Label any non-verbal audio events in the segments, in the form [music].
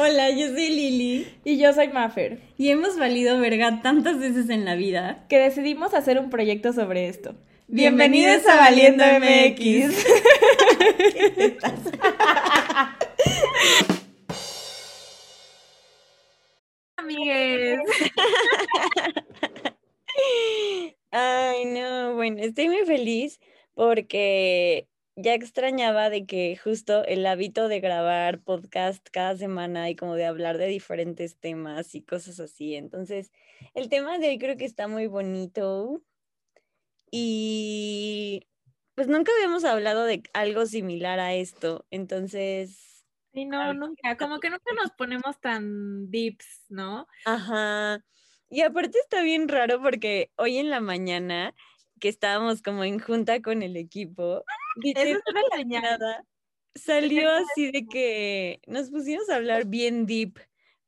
Hola, yo soy Lili. Y yo soy Maffer. Y hemos valido verga tantas veces en la vida que decidimos hacer un proyecto sobre esto. Bienvenidos, a Valiendo MX. ¿Qué [laughs] Amigues. [laughs] Ay, no, bueno, estoy muy feliz porque ya extrañaba de que justo el hábito de grabar podcast cada semana y como de hablar de diferentes temas y cosas así. Entonces, el tema de hoy creo que está muy bonito y pues nunca habíamos hablado de algo similar a esto. Entonces... Sí, no, nunca, como que nunca nos ponemos tan deeps, ¿no? Ajá. Y aparte está bien raro porque hoy en la mañana que estábamos como en junta con el equipo, Eso la salió así de que nos pusimos a hablar bien deep,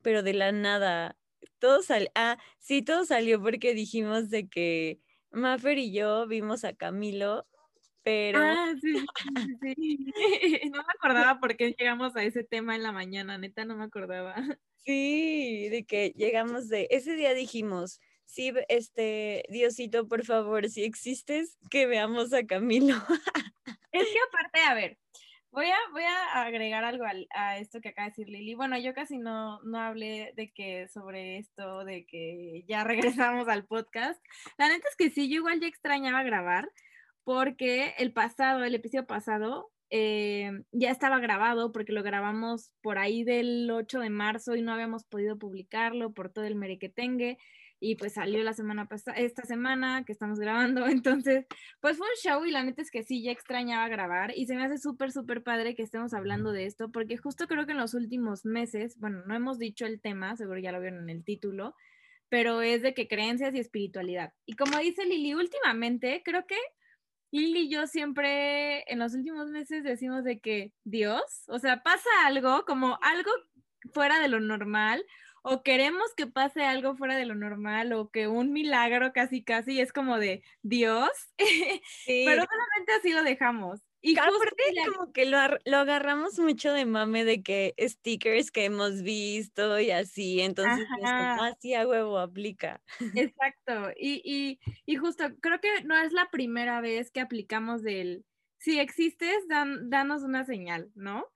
pero de la nada. Todo salió, ah, sí, todo salió porque dijimos de que Maffer y yo vimos a Camilo, pero... Ah, sí, sí, sí. [laughs] No me acordaba por qué llegamos a ese tema en la mañana, neta, no me acordaba. Sí, de que llegamos de, ese día dijimos, sí, este, Diosito, por favor, si existes, que veamos a Camilo. [laughs] Es que aparte, a ver, voy a, voy a agregar algo a, esto que acaba de decir Lili. Bueno, yo casi no, no hablé de que sobre esto, de que ya [laughs] regresamos al podcast. La neta es que sí, yo igual ya extrañaba grabar, porque el pasado, el episodio pasado, eh, ya estaba grabado porque lo grabamos por ahí del 8 de marzo y no habíamos podido publicarlo por todo el merequetengue y pues salió la semana pasada, esta semana que estamos grabando, [laughs] entonces pues fue un show y la neta es que sí, ya extrañaba grabar y se me hace súper, súper padre que estemos hablando de esto porque justo creo que en los últimos meses, bueno, no hemos dicho el tema, seguro ya lo vieron en el título, pero es de que creencias y espiritualidad. Y como dice Lili, últimamente creo que Lili y yo siempre en los últimos meses decimos de que Dios, o sea, pasa algo como algo fuera de lo normal o queremos que pase algo fuera de lo normal o que un milagro casi casi es como de Dios, [laughs] pero solamente así lo dejamos. Y aparte como que lo, lo, agarramos mucho de mame de que stickers que hemos visto y así, entonces así a huevo aplica. [laughs] Exacto, y, y, y, justo creo que no es la primera vez que aplicamos del, si existes, dan, danos una señal, ¿no?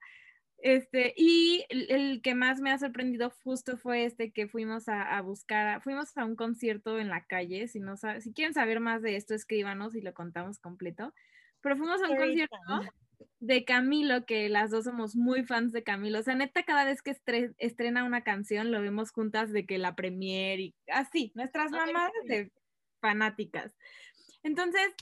Este, y el, que más me ha sorprendido justo fue este que fuimos a, buscar, fuimos a un concierto en la calle, si, no si quieren saber más de esto, escríbanos y lo contamos completo, pero fuimos a un concierto de Camilo, que las dos somos muy fans de Camilo, o sea, neta, cada vez que estrena una canción lo vemos juntas de que la premier y así, nuestras mamás de fanáticas. Entonces,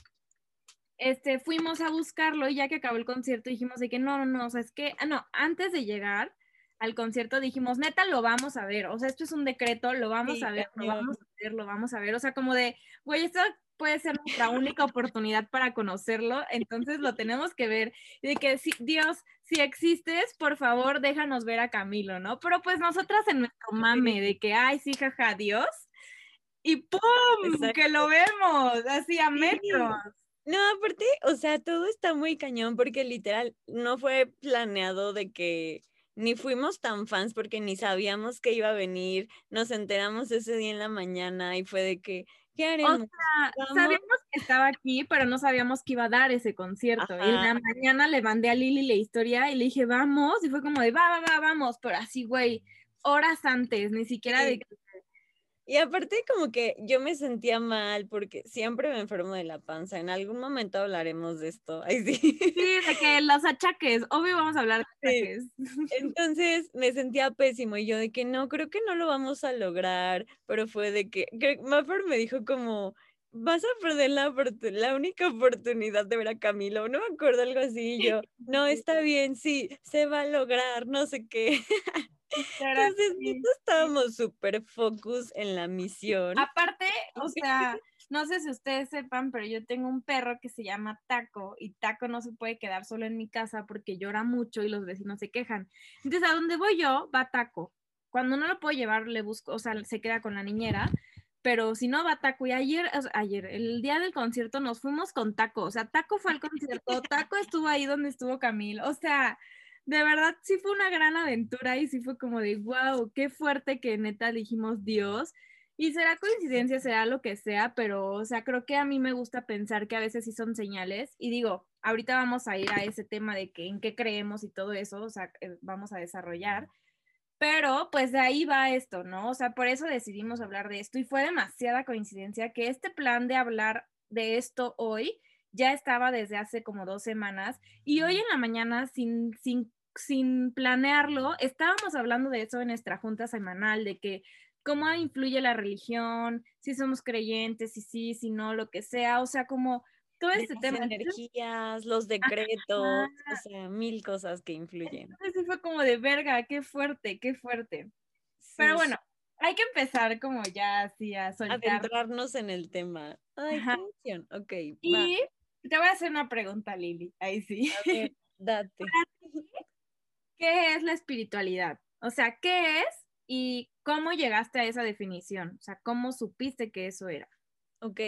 este, fuimos a buscarlo y ya que acabó el concierto dijimos de que no, no, no, o sea, es que, ah, no, antes de llegar al concierto dijimos, neta, lo vamos a ver, o sea, esto es un decreto, lo vamos a ver, lo vamos a ver, lo vamos a ver, o sea, como de, güey, esto puede ser nuestra única oportunidad para conocerlo, entonces lo tenemos que ver. Y de que, si, Dios, si existes, por favor, déjanos ver a Camilo, ¿no? Pero pues nosotras en nuestro mame de que, ay, sí, jaja, Dios, y ¡pum! Que lo vemos, así a metros. No, aparte, o sea, todo está muy cañón porque literal no fue planeado de que ni fuimos tan fans porque ni sabíamos que iba a venir, nos enteramos ese día en la mañana y fue de que, ¿qué haremos? O sea, sabíamos que estaba aquí, pero no sabíamos que iba a dar ese concierto. Y en la mañana le mandé a Lili la historia y le dije, vamos, y fue como de, va, va, va, vamos, pero así, güey, horas antes, ni siquiera de y aparte como que yo me sentía mal porque siempre me enfermo de la panza. En algún momento hablaremos de esto. Ay, sí. sí, de que los achaques, obvio vamos a hablar de achaques. [laughs] Entonces me sentía pésimo y yo de que no, creo que no lo vamos a lograr, pero fue de que, Mapper me dijo como, vas a perder la, la única oportunidad de ver a Camilo, no me acuerdo algo así, y yo, [laughs] no, está bien, sí, se va a lograr, no sé qué. [laughs] Entonces, estábamos súper focus en la misión. Aparte, o [laughs] sea, no sé si ustedes sepan, pero yo tengo un perro que se llama Taco y Taco no se puede quedar solo en mi casa porque llora mucho y los vecinos se quejan. Entonces, a donde voy yo, va Taco. Cuando no lo puedo llevar, le busco, o sea, se queda con la niñera, pero si no va Taco. Y ayer, ayer, el día del concierto nos fuimos con Taco, o sea, Taco fue al concierto, Taco estuvo ahí donde estuvo Camilo, o sea, de verdad sí fue una gran aventura y sí fue como de, wow, qué fuerte que neta dijimos Dios. Y será coincidencia, será lo que sea, pero, o sea, creo que a mí me gusta pensar que a veces sí son señales. Y digo, ahorita vamos a ir a ese tema de que en qué creemos y todo eso, o sea, eh, vamos a desarrollar. Pero pues de ahí va esto, ¿no? O sea, por eso decidimos hablar de esto y fue demasiada coincidencia que este plan de hablar de esto hoy ya estaba desde hace como dos semanas y hoy en la mañana sin, sin, sin planearlo, estábamos hablando de eso en nuestra junta semanal, de que cómo influye la religión, si somos creyentes, si sí, si no, lo que sea, o sea, como todo este tema. energías, los decretos, o sea, mil cosas que influyen. Entonces fue como de verga, qué fuerte, qué fuerte. Pero bueno, hay que empezar como ya así a soltar. Adentrarnos en el tema. Ay, qué emoción. Ok. Y te voy a hacer una pregunta, Lili. Ahí sí. Ver, [laughs] date. ¿Qué es la espiritualidad? O sea, ¿qué es y cómo llegaste a esa definición? O sea, ¿cómo supiste que eso era? Ok,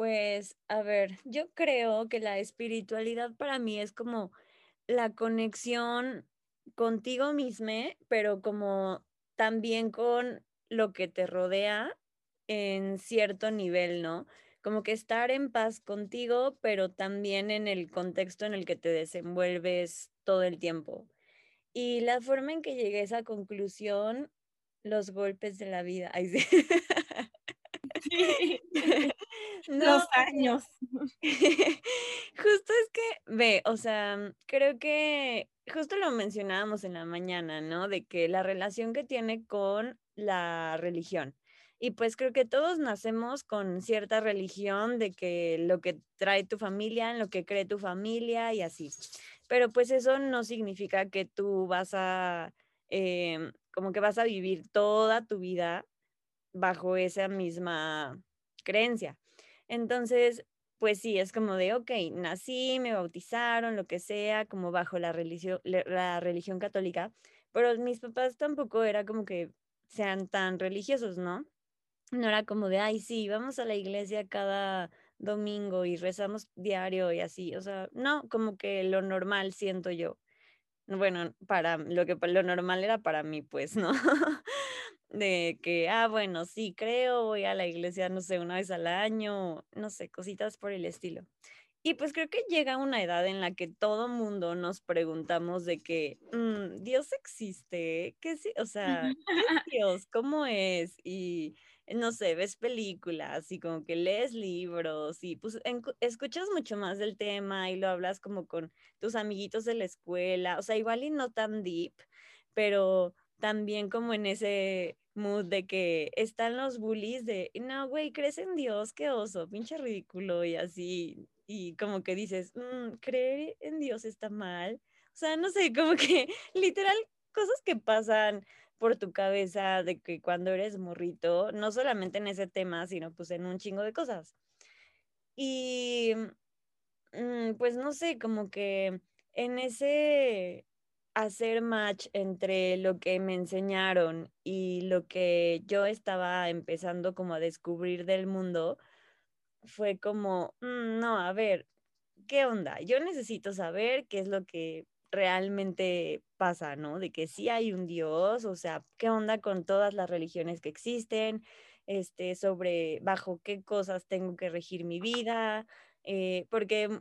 pues a ver, yo creo que la espiritualidad para mí es como la conexión contigo misma, pero como también con lo que te rodea en cierto nivel, ¿no? Como que estar en paz contigo, pero también en el contexto en el que te desenvuelves todo el tiempo. Y la forma en que llegué a esa conclusión, los golpes de la vida. Ay, sí. [laughs] [laughs] los años. [laughs] justo es que, ve, o sea, creo que justo lo mencionábamos en la mañana, ¿no? De que la relación que tiene con la religión. Y pues creo que todos nacemos con cierta religión de que lo que trae tu familia, en lo que cree tu familia y así. Pero pues eso no significa que tú vas a, em, como que vas a vivir toda tu vida bajo esa misma creencia. Entonces, pues sí, es como de, ok, nací, me bautizaron, lo que sea, como bajo la religión, la religión católica, pero mis papás tampoco era como que sean tan religiosos, ¿no? No era como de, ay, sí, vamos a la iglesia cada domingo y rezamos diario y así, o sea, no, como que lo normal siento yo. Bueno, para lo que lo normal era para mí, pues, ¿no? [laughs] de que, ah, bueno, sí, creo, voy a la iglesia, no sé, una vez al año, no sé, cositas por el estilo. Y pues creo que llega una edad en la que todo mundo nos preguntamos de que, mm, ¿Dios existe? ¿Qué sí? O sea, [laughs] ¿qué es Dios? ¿Cómo es? Y no sé, ves películas y como que lees libros y pues escuchas mucho más del tema y lo hablas como con tus amiguitos de la escuela, o sea, igual y no tan deep, pero también como en ese mood de que están los bullies de, no, güey, crees en Dios, qué oso, pinche ridículo y así, y como que dices, mm, creer en Dios está mal. O sea, no sé, como que [laughs] literal cosas que pasan por tu cabeza de que cuando eres morrito, no solamente en ese tema, sino pues en un chingo de cosas. Y mm, pues no sé, como que en ese hacer match entre lo que me enseñaron y lo que yo estaba empezando como a descubrir del mundo, fue como, mm, no, a ver, ¿qué onda? Yo necesito saber qué es lo que realmente pasa, ¿no? De que sí hay un Dios, o sea, ¿qué onda con todas las religiones que existen? Este, sobre bajo qué cosas tengo que regir mi vida, eh, porque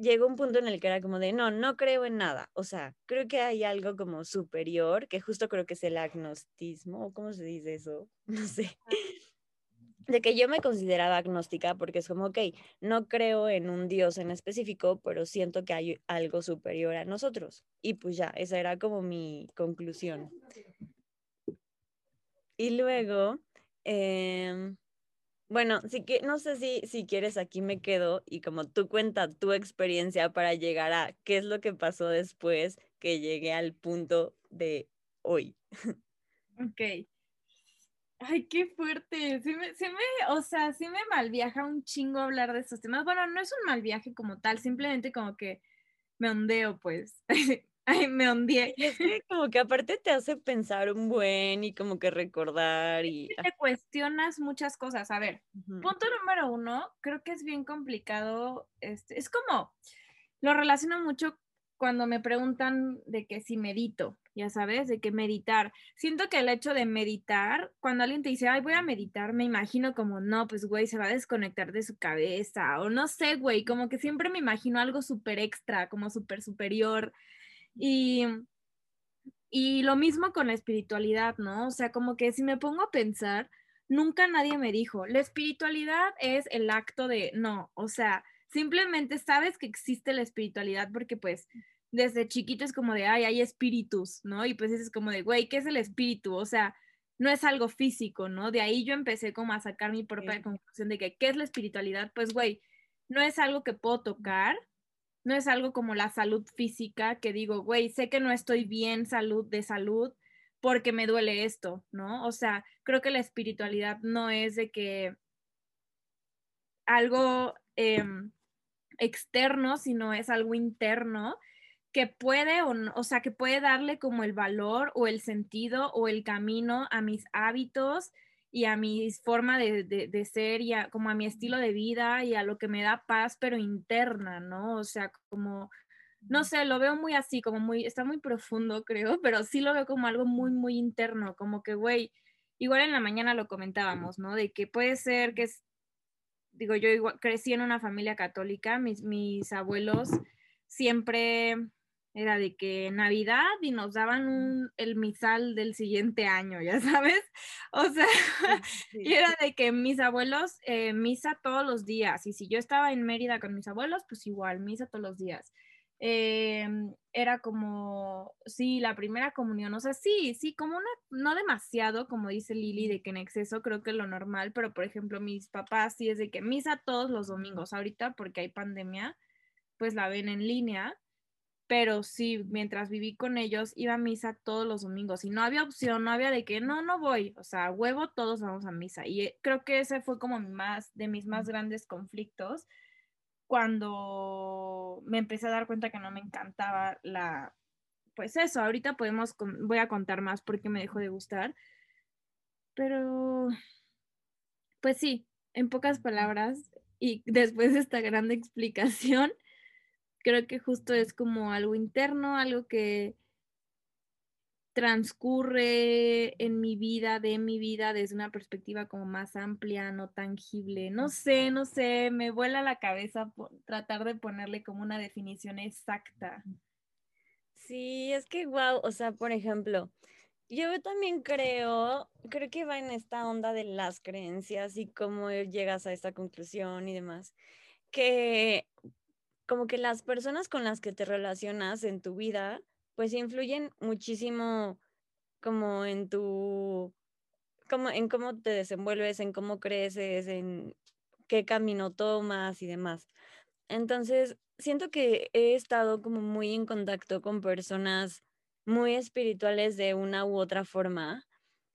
llegó un punto en el que era como de, no, no creo en nada. O sea, creo que hay algo como superior, que justo creo que es el agnostismo, ¿cómo se dice eso? [laughs] No sé. De que yo me consideraba agnóstica porque es como, ok, no creo en un Dios en específico, pero siento que hay algo superior a nosotros. Y pues ya, esa era como mi conclusión. Y luego, eh, bueno, sí que no sé si, si quieres, aquí me quedo y como tú cuenta tu experiencia para llegar a qué es lo que pasó después que llegué al punto de hoy. [laughs] Ok. Ay, qué fuerte. Sí me, sí me, o sea, sí me malviaja un chingo hablar de estos temas. Bueno, no es un mal viaje como tal, simplemente como que me ondeo, pues. [laughs] Ay, me hundí. Y es que como que aparte te hace pensar un buen y como que recordar y... Te cuestionas muchas cosas. A ver, punto número uno, creo que es bien complicado. Este, es como, lo relaciono mucho cuando me preguntan de que si medito, ya sabes, de que meditar. Siento que el hecho de meditar, cuando alguien te dice, ay, voy a meditar, me imagino como, no, pues, güey, se va a desconectar de su cabeza, o no sé, güey, como que siempre me imagino algo súper extra, como súper superior. Y, y lo mismo con la espiritualidad, ¿no? O sea, como que si me pongo a pensar, nunca nadie me dijo, la espiritualidad es el acto de, no, o sea, simplemente sabes que existe la espiritualidad porque pues desde chiquito es como de, ay, hay espíritus, ¿no? Y pues es como de, güey, ¿qué es el espíritu? O sea, no es algo físico, ¿no? De ahí yo empecé como a sacar mi propia conclusión de que, ¿qué es la espiritualidad? Pues, güey, no es algo que puedo tocar, no es algo como la salud física que digo, güey, sé que no estoy bien salud de salud porque me duele esto, ¿no? O sea, creo que la espiritualidad no es de que algo em, externo, sino es algo interno que puede, o, o sea, que puede darle como el valor o el sentido o el camino a mis hábitos y a mi forma de, de, ser y a, como a mi estilo de vida y a lo que me da paz, pero interna, ¿no? O sea, como, no sé, lo veo muy así, como muy, está muy profundo, [laughs] creo, pero sí lo veo como algo muy, muy interno, como que, güey, igual en la mañana lo comentábamos, ¿no? De que puede ser que, digo, yo igual, crecí en una familia católica, mis, mis abuelos siempre era de que Navidad y nos daban un, el misal del siguiente año, ya sabes. [laughs] O sea, [laughs] y era de que mis abuelos, eh, misa todos los días. Y si yo estaba en Mérida con mis abuelos, pues igual, misa todos los días. Em, era como, sí, la primera comunión, o sea, sí, sí, como una, no demasiado, como dice Lili, de que en exceso creo que es lo normal, pero por ejemplo, mis papás sí es de que misa todos los domingos, ahorita porque hay pandemia, pues la ven en línea pero sí, mientras viví con ellos, iba a misa todos los domingos y no había opción, no había de que no, no voy, o sea, huevo, todos vamos a misa. Y eh, creo que ese fue como más de mis más grandes conflictos cuando me empecé a dar cuenta que no me encantaba la, pues eso, ahorita podemos, voy a contar más porque me dejó de gustar, pero, pues sí, en pocas palabras y después de esta gran [laughs] explicación, creo que justo es como algo interno, algo que transcurre en mi vida, de mi vida, desde una perspectiva como más amplia, no tangible. No sé, no sé, me vuela la cabeza tratar de ponerle como una definición exacta. Sí, es que wow, o sea, por ejemplo, yo también creo, creo que va en esta onda de las creencias y cómo llegas a esta conclusión y demás, que como que las personas con las que te relacionas en tu vida, pues influyen muchísimo como en tu, como en cómo te desenvuelves, en cómo creces, en qué camino tomas y demás. Entonces, siento que he estado como muy en contacto con personas muy espirituales de una u otra forma.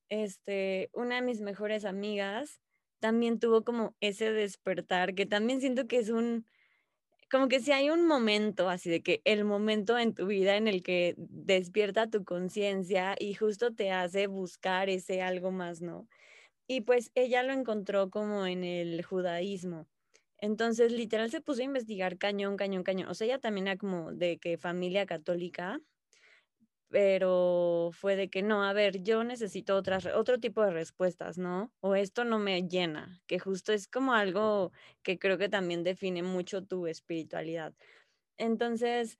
Este, una de mis mejores amigas también tuvo como ese despertar, que también siento que es un, como que si hay un momento así de que el momento en tu vida en el que despierta tu conciencia y justo te hace buscar ese algo más, ¿no? Y pues ella lo encontró como en el judaísmo. Entonces, literal se puso a investigar cañón, cañón, cañón. O sea, ella también era como de que familia católica, pero fue de que no, a ver, yo necesito otras, otro tipo de respuestas, ¿no? O esto no me llena, que justo es como algo que creo que también define mucho tu espiritualidad. Entonces,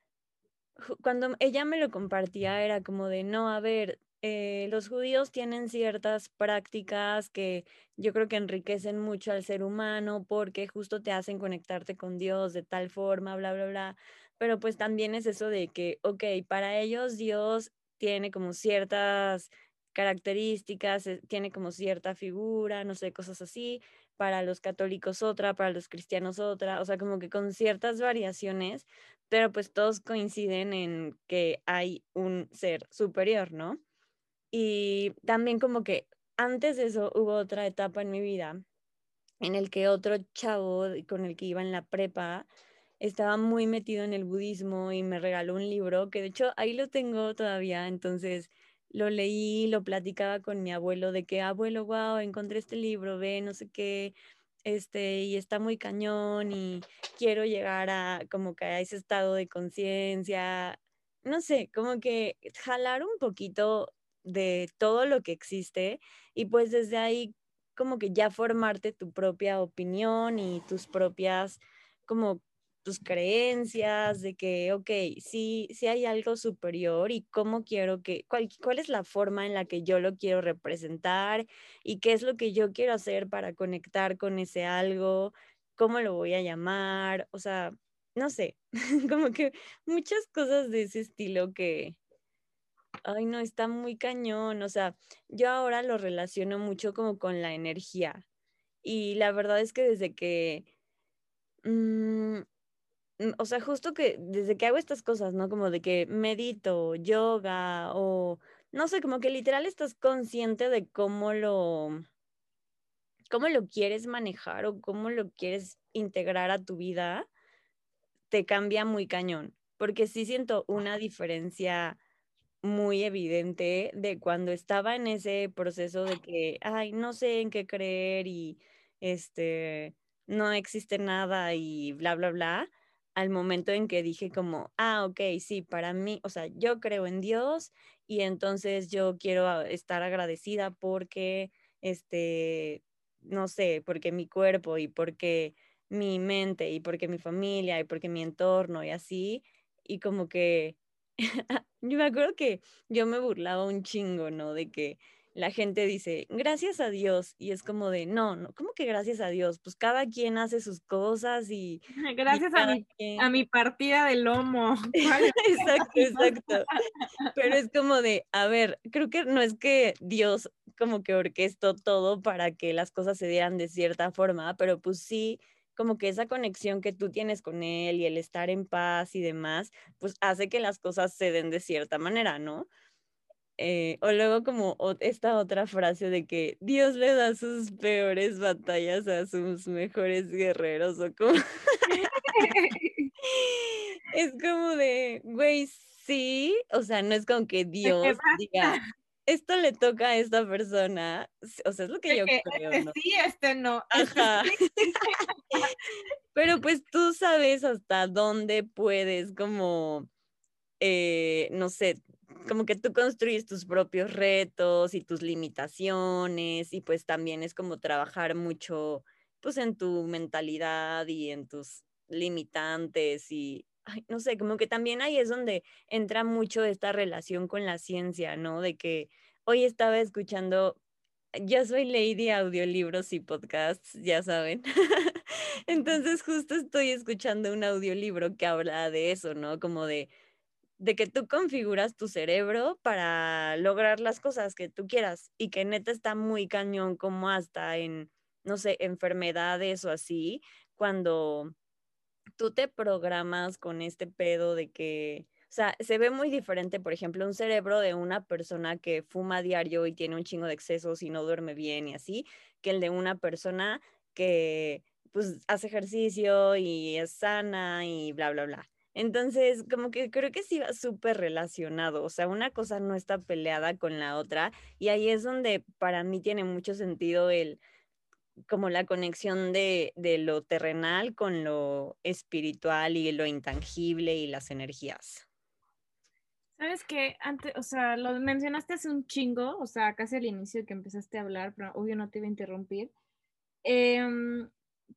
cuando ella me lo compartía, era como de, no, a ver, eh, los judíos tienen ciertas prácticas que yo creo que enriquecen mucho al ser humano porque justo te hacen conectarte con Dios de tal forma, bla, bla, bla pero pues también es eso de que, ok, para ellos Dios tiene como ciertas características, eh, tiene como cierta figura, no sé, cosas así, para los católicos otra, para los cristianos otra, o sea, como que con ciertas variaciones, pero pues todos coinciden en que hay un ser superior, ¿no? Y también como que antes de eso hubo otra etapa en mi vida en el que otro chavo con el que iba en la prepa, estaba muy metido en el budismo y me regaló un libro que de hecho ahí lo tengo todavía, entonces lo leí, lo platicaba con mi abuelo de que, abuelo, wow, encontré este libro, ve, no sé qué. este, y está muy cañón y quiero llegar a como que a ese estado de conciencia, no sé, como que jalar un poquito de todo lo que existe y pues desde ahí como que ya formarte tu propia opinión y tus propias como tus creencias, de que, ok, sí, sí hay algo superior y cómo quiero que, cuál, cuál es la forma en la que yo lo quiero representar y qué es lo que yo quiero hacer para conectar con ese algo, cómo lo voy a llamar, o sea, no sé, [laughs] como que muchas cosas de ese estilo que, ay, no, está muy cañón, o sea, yo ahora lo relaciono mucho como con la energía y la verdad es que desde que... Mm, o sea, justo que desde que hago estas cosas, ¿no? Como de que medito, yoga o no sé, como que literal estás consciente de cómo lo cómo lo quieres manejar o cómo lo quieres integrar a tu vida, te cambia muy cañón, porque sí siento una diferencia muy evidente de cuando estaba en ese proceso de que, ay, no sé en qué creer y este no existe nada y bla bla bla al momento en que dije como, ah, ok, sí, para mí, o sea, yo creo en Dios y entonces yo quiero estar agradecida porque, este, no sé, porque mi cuerpo y porque mi mente y porque mi familia y porque mi entorno y así, y como que, [laughs] yo me acuerdo que yo me burlaba un chingo, ¿no? De que la gente dice, gracias a Dios, y es como de, no, no, ¿cómo que gracias a Dios? Pues cada quien hace sus cosas y... [laughs] Gracias a, mi, a mi partida de lomo. [laughs] [laughs] exacto, exacto. Pero es como de, a ver, creo que no es que Dios como que orquestó todo para que las cosas se dieran de cierta forma, pero pues sí, como que esa conexión que tú tienes con Él y el estar en paz y demás, pues hace que las cosas se den de cierta manera, ¿no? Eh, o luego como esta otra frase de que Dios le da sus peores batallas a sus mejores guerreros o como... [laughs] [laughs] es como de, güey, sí, o sea, no es como que Dios diga, esto le toca a esta persona, o sea, es lo que yo creo. Este sí, este no. Este Ajá. [laughs] Pero pues tú sabes hasta dónde puedes como, eh, no sé, como que tú construyes tus propios retos y tus limitaciones y pues también es como trabajar mucho pues en tu mentalidad y en tus limitantes y no sé, como que también ahí es donde entra mucho esta relación con la ciencia, ¿no? De que hoy estaba escuchando, yo soy lady audiolibros y podcasts, ya saben. [laughs] Entonces justo estoy escuchando un audiolibro que habla de eso, ¿no? Como de de que tú configuras tu cerebro para lograr las cosas que tú quieras y que neta está muy cañón como hasta en, no sé, enfermedades o así, cuando tú te programas con este pedo de que, o sea, se ve muy diferente, por ejemplo, un cerebro de una persona que fuma diario y tiene un chingo de excesos y no duerme bien y así, que el de una persona que pues hace ejercicio y es sana y bla, bla, bla. Entonces, como que creo que sí va súper relacionado, o sea, una cosa no está peleada con la otra y ahí es donde para mí tiene mucho sentido el como la conexión de, de lo terrenal con lo espiritual y lo intangible y las energías. Sabes que antes, o sea, lo mencionaste hace un chingo, o sea, casi al inicio que empezaste a hablar, pero obvio no te iba a interrumpir. Eh,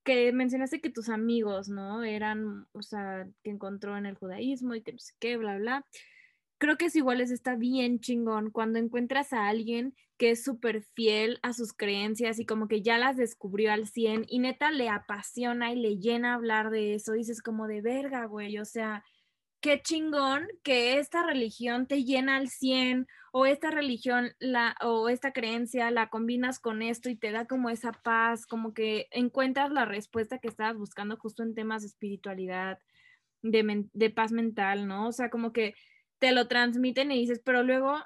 que mencionaste que tus amigos, ¿no? Eran, o sea, que encontró en el judaísmo y que no sé qué, bla, bla. Creo que es igual, es está bien chingón cuando encuentras a alguien que es súper fiel a sus creencias y como que ya las descubrió al 100 y neta le apasiona y le llena hablar de eso. Dices como de verga, güey, o sea, qué chingón que esta religión te llena al 100 o esta religión la, o esta creencia la combinas con esto y te da como esa paz, como que encuentras la respuesta que estabas buscando justo en temas de espiritualidad, de, de paz mental, ¿no? O sea, como que te lo transmiten y dices, pero luego,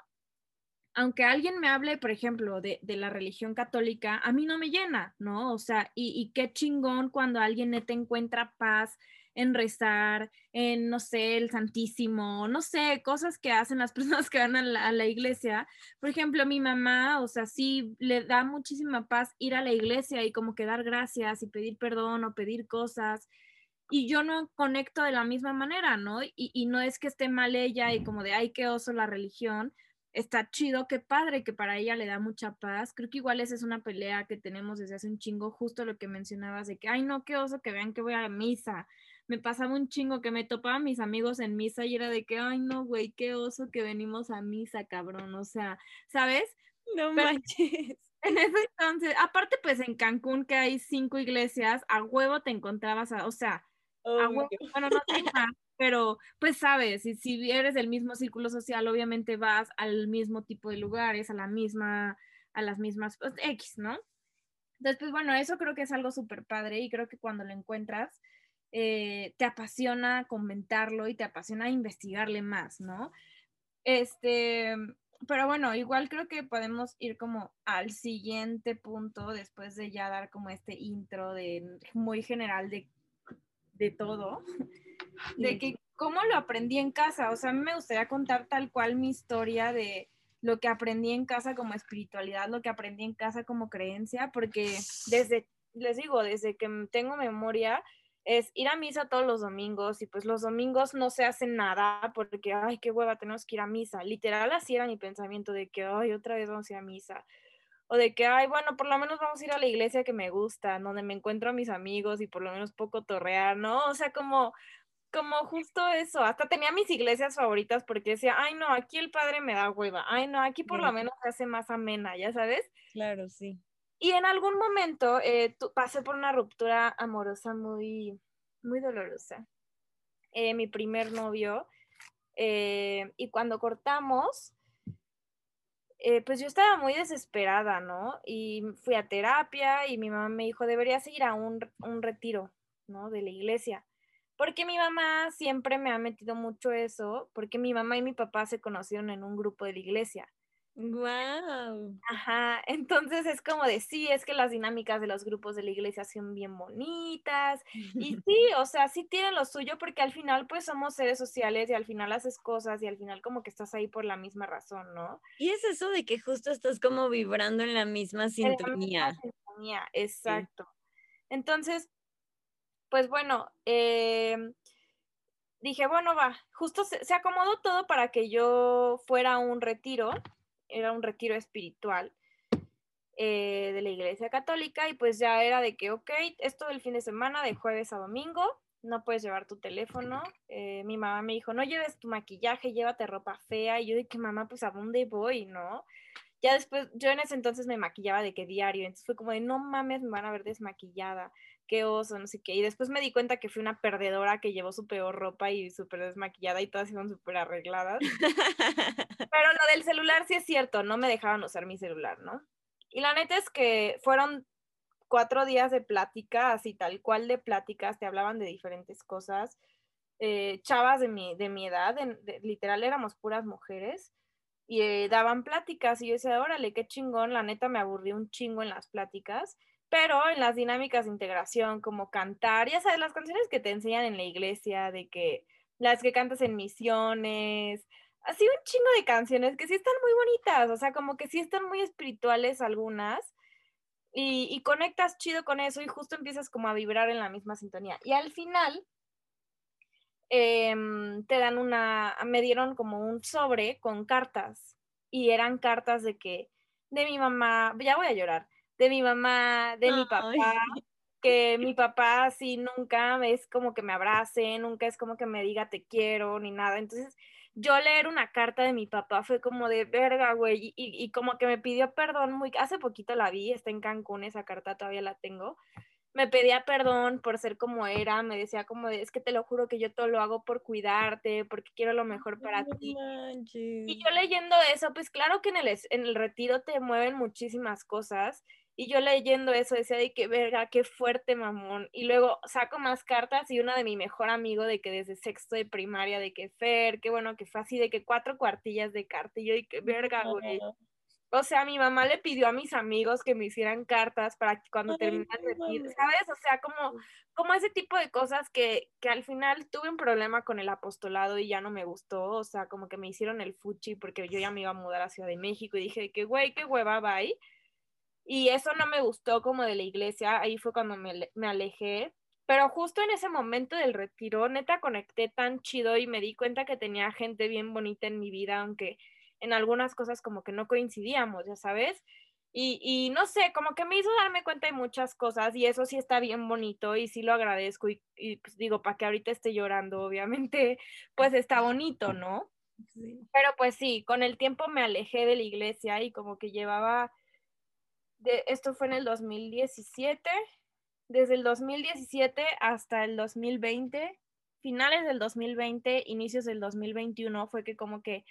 aunque alguien me hable, por ejemplo, de, de, la religión católica, a mí no me llena, ¿no? O sea, y, y qué chingón cuando alguien te encuentra paz en rezar, en, no sé, el Santísimo, no sé, cosas que hacen las [laughs] personas que van a la, iglesia. Por ejemplo, mi mamá, o sea, sí le da muchísima paz ir a la iglesia y como que dar gracias y pedir perdón o pedir cosas y yo no conecto de la misma manera, ¿no? Y, y, no es que esté mal ella y como de, ay, qué oso la religión, está chido, qué padre, que para ella le da mucha paz. Creo que igual esa es una pelea que tenemos desde hace un chingo, justo lo que mencionabas de que, ay, no, qué oso que vean que voy a misa. Me pasaba un chingo que me topaban mis amigos en misa y era de que, ay, no, güey, qué oso que venimos a misa, cabrón. O sea, ¿sabes? No manches. [laughs] En ese entonces, aparte, pues en Cancún, que hay cinco iglesias, a huevo te encontrabas, a, o sea, a huevo, bueno, no más, pero pues sabes, si, si eres del mismo círculo social, obviamente vas al mismo tipo de lugares, a la misma, a las mismas, pues, X, ¿no? Entonces, pues bueno, eso creo que es algo súper padre y creo que cuando lo encuentras, eh, te apasiona comentarlo y te apasiona investigarle más, ¿no? Este, pero bueno, igual creo que podemos ir como al siguiente punto después de ya dar como este intro de muy general de de todo, [laughs] de que cómo lo aprendí en casa. O sea, a mí me gustaría contar tal cual mi historia de lo que aprendí en casa como espiritualidad, lo que aprendí en casa como creencia, porque desde, les digo, desde que tengo memoria, es ir a misa todos los domingos y pues los domingos no se hace nada porque, ay, qué hueva, tenemos que ir a misa. Literal así era mi pensamiento de que, ay, otra vez vamos a ir a misa o de que, ay, bueno, por lo menos vamos a ir a la iglesia que me gusta, donde me encuentro a mis amigos y por lo menos poco torrear, ¿no? O sea, como, como justo eso, hasta tenía mis iglesias favoritas porque decía, ay, no, aquí el padre me da hueva, ay, no, aquí por lo menos se hace más amena, ¿ya sabes? Claro, sí. Y en algún momento eh, pasé por una ruptura amorosa muy, muy dolorosa. Eh, mi primer novio, eh, y cuando cortamos, pues yo estaba muy desesperada, ¿no? Y fui a terapia y mi mamá me dijo, deberías ir a un, un retiro, ¿no? De la iglesia. Porque mi mamá siempre me ha metido mucho eso, porque mi mamá y mi papá se conocieron en un grupo de la iglesia. Wow. Ajá, entonces es como de sí, es que las dinámicas de los grupos de la iglesia son bien bonitas y sí, [laughs] o sea, sí tienen lo suyo porque al final pues somos seres sociales y al final haces cosas y al final como que estás ahí por la misma razón, ¿no? Y es eso de que justo estás como vibrando en la misma sintonía. En la misma sintonía, exacto. Entonces, pues bueno, eh, dije, bueno, va, justo se, se acomodó todo para que yo fuera a un retiro era un retiro espiritual eh, de la Iglesia Católica y pues ya era de que, ok, esto del fin de semana, de jueves a domingo, no puedes llevar tu teléfono. Eh, mi mamá me dijo, no lleves tu maquillaje, llévate ropa fea. Y yo dije, mamá, pues a dónde voy, ¿no? Ya después, yo en ese entonces me maquillaba de que diario, entonces fue como de, no mames, me van a ver desmaquillada, qué oso, no sé qué. Y después me di cuenta que fui una perdedora que llevó su peor ropa y súper desmaquillada y todas iban súper arregladas. [laughs] Del celular sí es cierto, no me dejaban usar mi celular, ¿no? Y la neta es que fueron cuatro días de plática, así tal cual de pláticas, te hablaban de diferentes cosas. Eh, chavas de mi, de mi edad, literal éramos puras mujeres y eh, daban pláticas y yo decía, órale, qué chingón, la neta me aburrí un chingo en las pláticas, pero en las dinámicas de integración, como cantar, ya sabes, las canciones que te enseñan en la iglesia, de que las que cantas en misiones, así un chingo de canciones que sí están muy bonitas, o sea, como que sí están muy espirituales algunas. Y, y conectas chido con eso y justo empiezas como a vibrar en la misma sintonía. Y al final, Em, te dan una, me dieron como un sobre con cartas y eran cartas de que, de mi mamá, ya voy a llorar, de mi mamá, de mi papá, que mi papá así nunca es como que me abrace, nunca es como que me diga te quiero ni nada. Entonces, yo leer una carta de mi papá fue como de verga, güey, y, y, como que me pidió perdón muy, hace poquito la vi, está en Cancún, esa carta todavía la tengo, me pedía perdón por ser como era, me decía como de, es que te lo juro que yo todo lo hago por cuidarte, porque quiero lo mejor para ti. Y yo leyendo eso, pues claro que en el, en el retiro te mueven muchísimas cosas. Y yo leyendo eso decía de que verga, qué fuerte mamón. Y luego saco más cartas y una de mi mejor amigo de que desde sexto de primaria, de que Fer, qué bueno que fue así, de que cuatro cuartillas de carta. Y yo de que verga, güey O sea, mi mamá le pidió a mis amigos que me hicieran cartas para que cuando termine el retiro, ¿sabes? O sea, como, como ese tipo de cosas que, que al final tuve un problema con el apostolado y ya no me gustó. O sea, como que me hicieron el fuchi porque yo ya me iba a mudar a Ciudad de México y dije que, güey, qué hueva, bye. Y eso no me gustó como de la iglesia. Ahí fue cuando me, me alejé. Pero justo en ese momento del retiro, neta, conecté tan chido y me di cuenta que tenía gente bien bonita en mi vida, aunque en algunas cosas como que no coincidíamos, ya sabes. Y, y, no sé, como que me hizo darme cuenta de muchas cosas y eso sí está bien bonito y sí lo agradezco y, y pues digo, para que ahorita esté llorando, obviamente, [laughs] pues está bonito, ¿no? Pero pues sí, con el tiempo me alejé de la iglesia y como que llevaba, de, esto fue en el 2017, desde el 2017 hasta el 2020, finales del 2020, inicios del 2021, fue que como que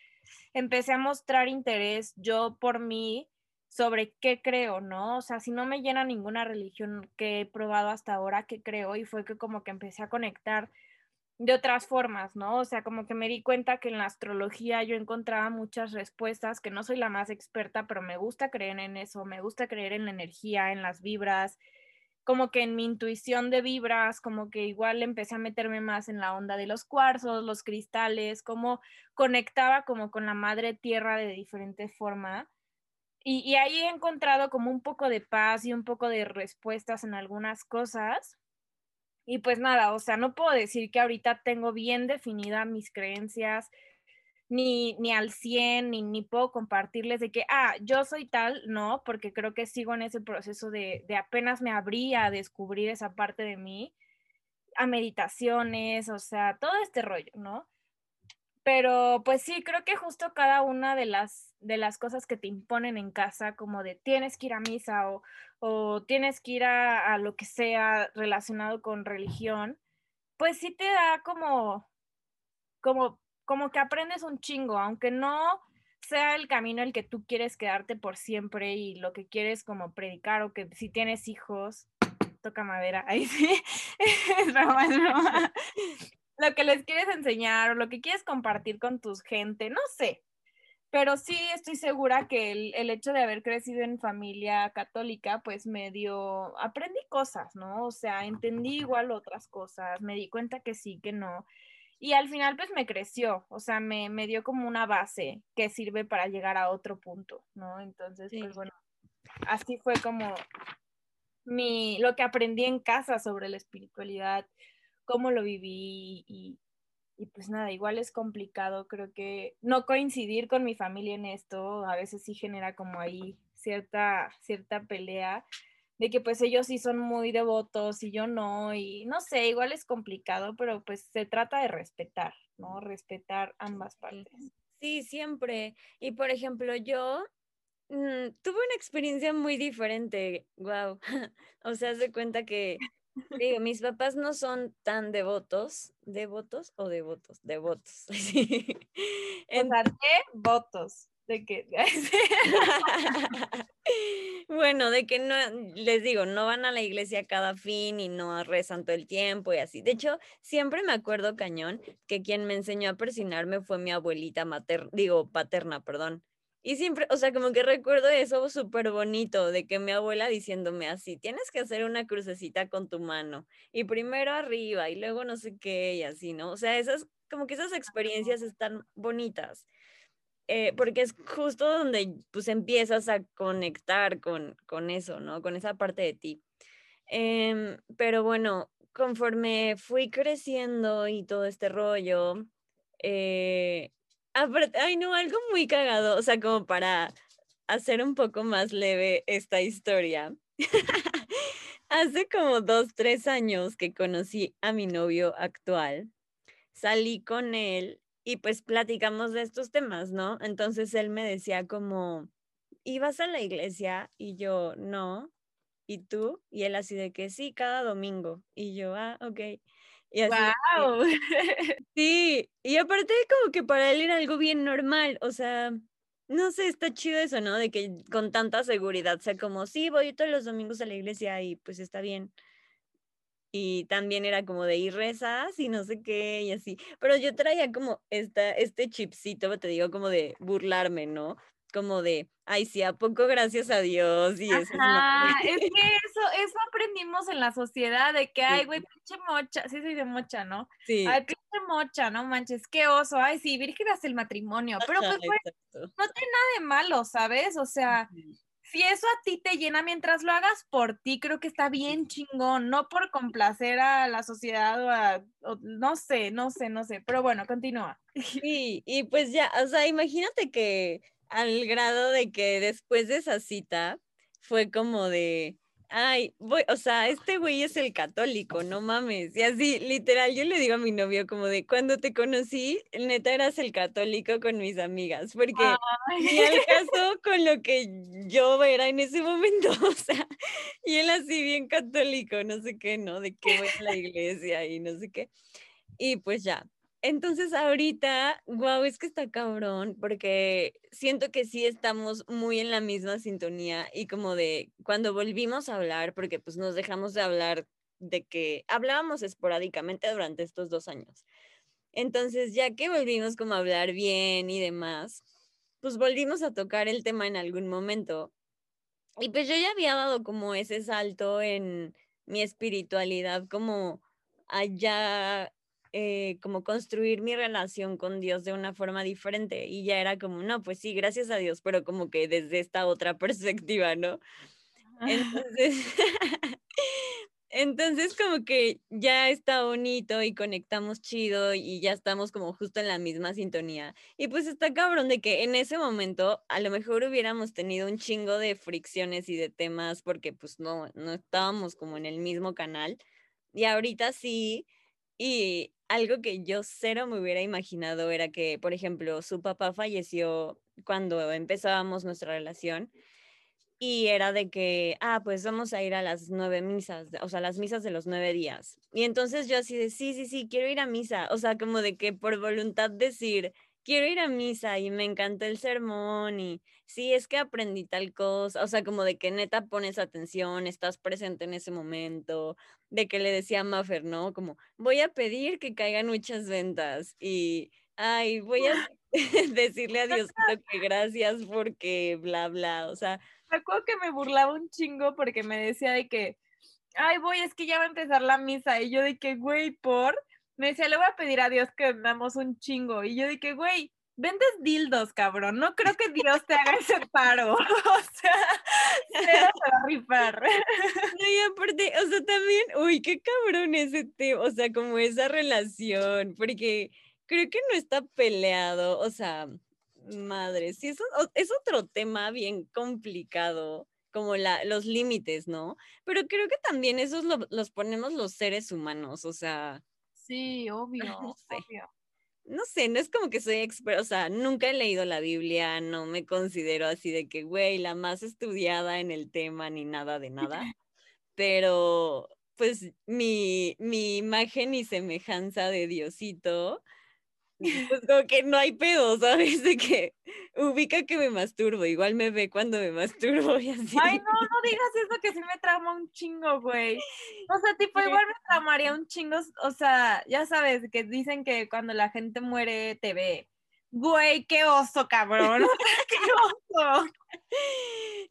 empecé a mostrar interés yo por mí sobre qué creo, ¿no? O sea, si no me llena ninguna religión que he probado hasta ahora, qué creo, y fue que como que empecé a conectar de otras formas, ¿no? O sea, como que me di cuenta que en la astrología yo encontraba muchas respuestas, que no soy la más experta, pero me gusta creer en eso, me gusta creer en la energía, en las vibras, como que en mi intuición de vibras, como que igual empecé a meterme más en la onda de los cuarzos, los cristales, como conectaba como con la madre tierra de diferente forma. Y, y, ahí he encontrado como un poco de paz y un poco de respuestas en algunas cosas. Y pues nada, o sea, no puedo decir que ahorita tengo bien definidas mis creencias, ni, ni al 100, ni, ni puedo compartirles de que, ah, yo soy tal, no, porque creo que sigo en ese proceso de, de apenas me abrí a descubrir esa parte de mí, a meditaciones, o sea, todo este rollo, ¿no? Pero pues sí, creo que justo cada una de las, de las cosas que te imponen en casa, como de tienes que ir a misa o, o tienes que ir a, a lo que sea relacionado con religión, pues sí te da como, como como que aprendes un chingo, aunque no sea el camino el que tú quieres quedarte por siempre y lo que quieres como predicar o que si tienes hijos, toca madera, [laughs] ahí sí, es broma, es broma. [laughs] [laughs] Lo que les quieres enseñar o lo que quieres compartir con tu gente, no sé. Pero sí estoy segura que el, el hecho de haber crecido en familia católica, pues me dio, aprendí cosas, ¿no? O sea, entendí igual otras cosas, me di cuenta que sí, que no y al final pues me creció, o sea, me, me, dio como una base que sirve para llegar a otro punto, ¿no? Entonces, pues bueno, así fue como mi, lo que aprendí en casa sobre la espiritualidad, cómo lo viví y, y pues nada, igual es complicado, creo que no coincidir con mi familia en esto a veces sí genera como ahí cierta, cierta pelea, de que pues ellos sí son muy devotos y yo no, y no sé, igual es complicado, pero pues se trata de respetar, ¿no? Respetar ambas partes. Sí, siempre. Y por ejemplo, yo mmm, tuve una experiencia muy diferente, wow. [laughs] o sea, se cuenta que digo, mis papás no son tan devotos, devotos o devotos, devotos. [laughs] Sí. En... O sea, votos de que [laughs] [laughs] bueno, de que no, les digo, no van a la iglesia cada fin y no rezan todo el tiempo y así. De hecho, siempre me acuerdo cañón que quien me enseñó a persinarme fue mi abuelita materna, digo, paterna, perdón. Y siempre, o sea, como que recuerdo eso súper bonito, de que mi abuela diciéndome así, tienes que hacer una crucecita con tu mano, y primero arriba, y luego no sé qué, y así, ¿no? O sea, esas, como que esas experiencias están bonitas. Eh, porque es justo donde pues empiezas a conectar con, con eso, ¿no? Con esa parte de ti. Eh, pero bueno, conforme fui creciendo y todo este rollo, eh, ay no, algo muy cagado, o sea, como para hacer un poco más leve esta historia. [laughs] Hace como dos, tres años que conocí a mi novio actual, salí con él y pues platicamos de estos temas, ¿no? Entonces él me decía como, ¿ibas a la iglesia? Y yo, no. ¿Y tú? Y él así de que sí, cada domingo. Y yo, ah, ok. Y así ¡Wow! [laughs] sí, y aparte como que para él era algo bien normal, o sea, no sé, está chido eso, ¿no? De que con tanta seguridad sea como, sí, voy todos los domingos a la iglesia y pues está bien y también era como de ir rezas y no sé qué y así, pero yo traía como esta, este chipcito, te digo, como de burlarme, ¿no? Como de, ay, sí, ¿a poco gracias a Dios? Y eso Ajá, es, [laughs] que eso, eso aprendimos en la sociedad, de que, ay, güey, pinche mocha, sí soy de mocha, ¿no? Sí. Ay, pinche mocha, no manches, qué oso, ay, sí, virgen hasta el matrimonio, pero pues, no tiene nada de malo, ¿sabes? O sea, si eso a ti te llena mientras lo hagas por ti, creo que está bien chingón, no por complacer a la sociedad o a, no sé, no sé, no sé, pero bueno, continúa. [laughs] Sí, y pues ya, o sea, imagínate que al grado de que después de esa cita fue como de, ay, voy, o sea, este güey es el católico, no mames. Y así, literal, yo le digo a mi novio como de, cuando te conocí, neta eras el católico con mis amigas, porque ni al [laughs] caso con lo que yo era en ese momento, [laughs] o sea, y él así bien católico, no sé qué, ¿no? De que voy a la iglesia y no sé qué. Y pues ya, entonces ahorita, wow, es que está cabrón, porque siento que sí estamos muy en la misma sintonía y como de cuando volvimos a hablar, porque pues nos dejamos de hablar de que hablábamos esporádicamente durante estos dos años. Entonces, ya que volvimos como a hablar bien y demás, pues volvimos a tocar el tema en algún momento. Y pues yo ya había dado como ese salto en mi espiritualidad, como allá eh, como construir mi relación con Dios de una forma diferente. Y ya era como, no, pues sí, gracias a Dios, pero como que desde esta otra [laughs] perspectiva, ¿no? [laughs] Entonces, [laughs] entonces como que ya está bonito y conectamos chido y ya estamos como justo en la misma sintonía. Y pues está cabrón de que en ese momento a lo mejor hubiéramos tenido un chingo de fricciones y de temas porque pues no, no estábamos como en el mismo canal. Y ahorita sí, y algo que yo cero me hubiera imaginado era que, por ejemplo, su papá falleció cuando empezábamos nuestra relación y era de que, ah, pues vamos a ir a las nueve misas, o sea, las misas de los nueve días. Y entonces yo así de, sí, sí, sí, quiero ir a misa, o sea, como de que por voluntad decir, quiero ir a misa y me encantó el sermón y sí, es que aprendí tal cosa, o sea, como de que neta pones atención, estás presente en ese momento, de que le decía a Maffer, ¿no? Como, voy a pedir que caigan muchas ventas y, ay, voy a [laughs] [laughs] decirle a Dios que gracias porque bla, bla, o sea. Me acuerdo que me burlaba un chingo porque me decía de que, ay, voy, es que ya va a empezar la misa y yo de que, güey, por me decía, le voy a pedir a Dios que damos un chingo. Y yo dije, güey, vendes dildos, cabrón. No creo que Dios te haga ese paro. [laughs] o sea, se va a rifar. [laughs] No, y aparte, o sea, también, uy, qué cabrón ese tema, o sea, como esa relación, porque creo que no está peleado, o sea, madre, sí, eso es otro tema bien complicado como la, los límites, ¿no? Pero creo que también esos los ponemos los seres humanos, o sea, Sí, [laughs] obvio, no sé. No sé, no es como que soy experta, o sea, nunca he leído la Biblia, no me considero así de que, güey, la más estudiada en el tema ni nada de nada, [laughs] pero pues mi, mi imagen y semejanza de Diosito pues como que no hay pedo, ¿sabes? De que ubica que me masturbo, igual me ve cuando me masturbo y así. Ay, no, no digas eso que sí me trauma un chingo, güey. O sea, tipo, igual me traumaría un chingo, o sea, ya sabes, que dicen que cuando la gente muere te ve. Güey, qué oso, cabrón. [laughs] qué oso.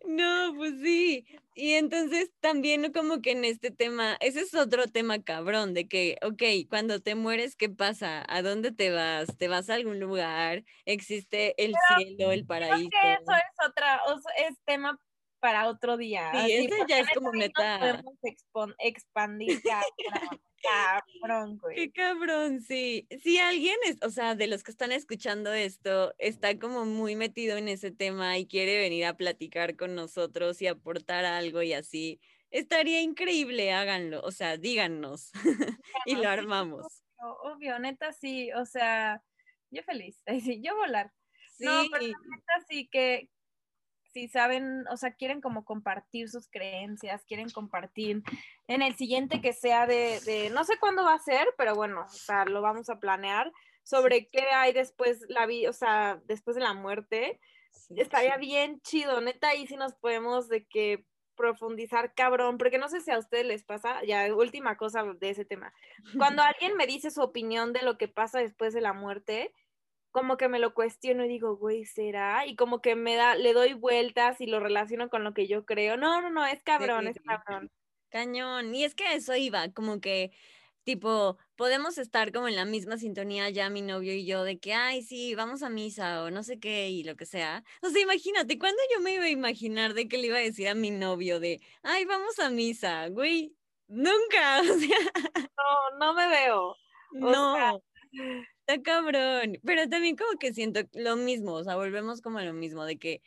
No, pues sí. Y entonces también como que en este tema, ese es otro tema cabrón, de que, ok, cuando te mueres, ¿qué pasa? ¿A dónde te vas? ¿Te vas a algún lugar? ¿Existe el cielo, el paraíso? que eso es otra, es tema para otro día. Sí, eso ya es como neta. Podemos expandir cabrón, güey. Qué cabrón, sí. Si alguien es, o sea, de los que están escuchando esto, está como muy metido en ese tema y quiere venir a platicar con nosotros y aportar algo y así, estaría increíble, háganlo, o sea, díganos [laughs] y lo armamos. obvio, neta sí, o sea, yo feliz, [laughs] yo volar. Sí. No, pero neta sí que, si saben, o sea, quieren como compartir sus creencias, quieren compartir en el siguiente que sea de, no sé cuándo va a ser, pero bueno, o sea, lo vamos a planear sobre qué hay después la vida, o sea, después de la muerte. Estaría bien chido, neta, y si nos podemos de que profundizar cabrón, porque no sé si a ustedes les pasa, ya última cosa de ese tema. Cuando [laughs] alguien me dice su opinión de lo que pasa después de la muerte, como que me lo cuestiono y digo, güey, ¿será? Y como que me da, le doy vueltas y lo relaciono con lo que yo creo. No, no, no, es cabrón, es cabrón. Cañón. Y es que eso iba, como que, tipo, podemos estar como en la misma sintonía ya mi novio y yo de que, ay, sí, vamos a misa o no sé qué y lo que sea. O sea, imagínate, ¿cuándo yo me iba a imaginar de que le iba a decir a mi novio de, ay, vamos a misa? Güey, nunca. [laughs] O sea. No, no me veo. no. Está cabrón. Pero también como que siento lo mismo, o sea, volvemos como a lo mismo, de que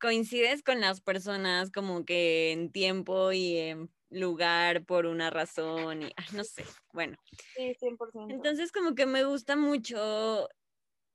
coincides con las personas como que en tiempo y en lugar por una razón y no sé, bueno. Sí, 100%. Entonces como que me gusta mucho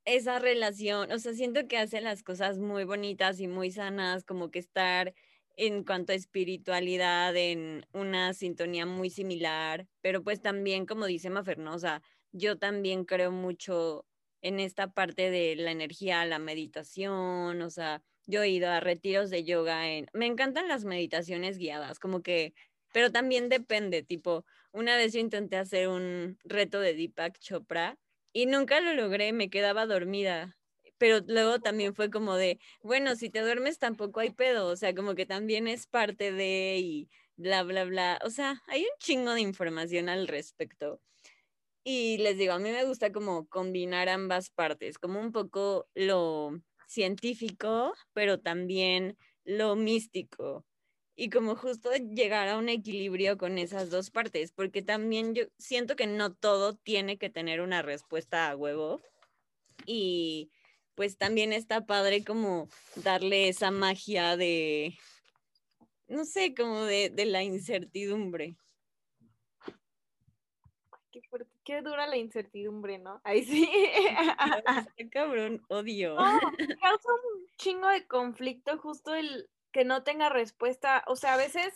esa relación, o sea, siento que hace las cosas muy bonitas y muy sanas, como que estar en cuanto a espiritualidad en una sintonía muy similar, pero pues también como dice Mafernosa, yo también creo mucho en esta parte de la energía, la meditación, o sea, yo he ido a retiros de yoga. Me encantan las meditaciones guiadas, como que, pero también depende, tipo, una vez yo intenté hacer un reto de Deepak Chopra y nunca lo logré, me quedaba dormida, pero luego también fue como de, bueno, si te duermes tampoco hay pedo, o sea, como que también es parte de y bla, bla, bla, o sea, hay un chingo de información al respecto. Y les digo, a mí me gusta como combinar ambas partes, como un poco lo científico, pero también lo místico. Y como justo llegar a un equilibrio con esas dos partes, porque también yo siento que no todo tiene que tener una respuesta a huevo. Y pues también está padre como darle esa magia de, no sé, como de, de la incertidumbre qué, dura la incertidumbre, ¿no? [laughs] Ahí sí. [laughs] Qué cabrón, odio. causa un chingo de conflicto justo el que no tenga respuesta. O sea, a veces,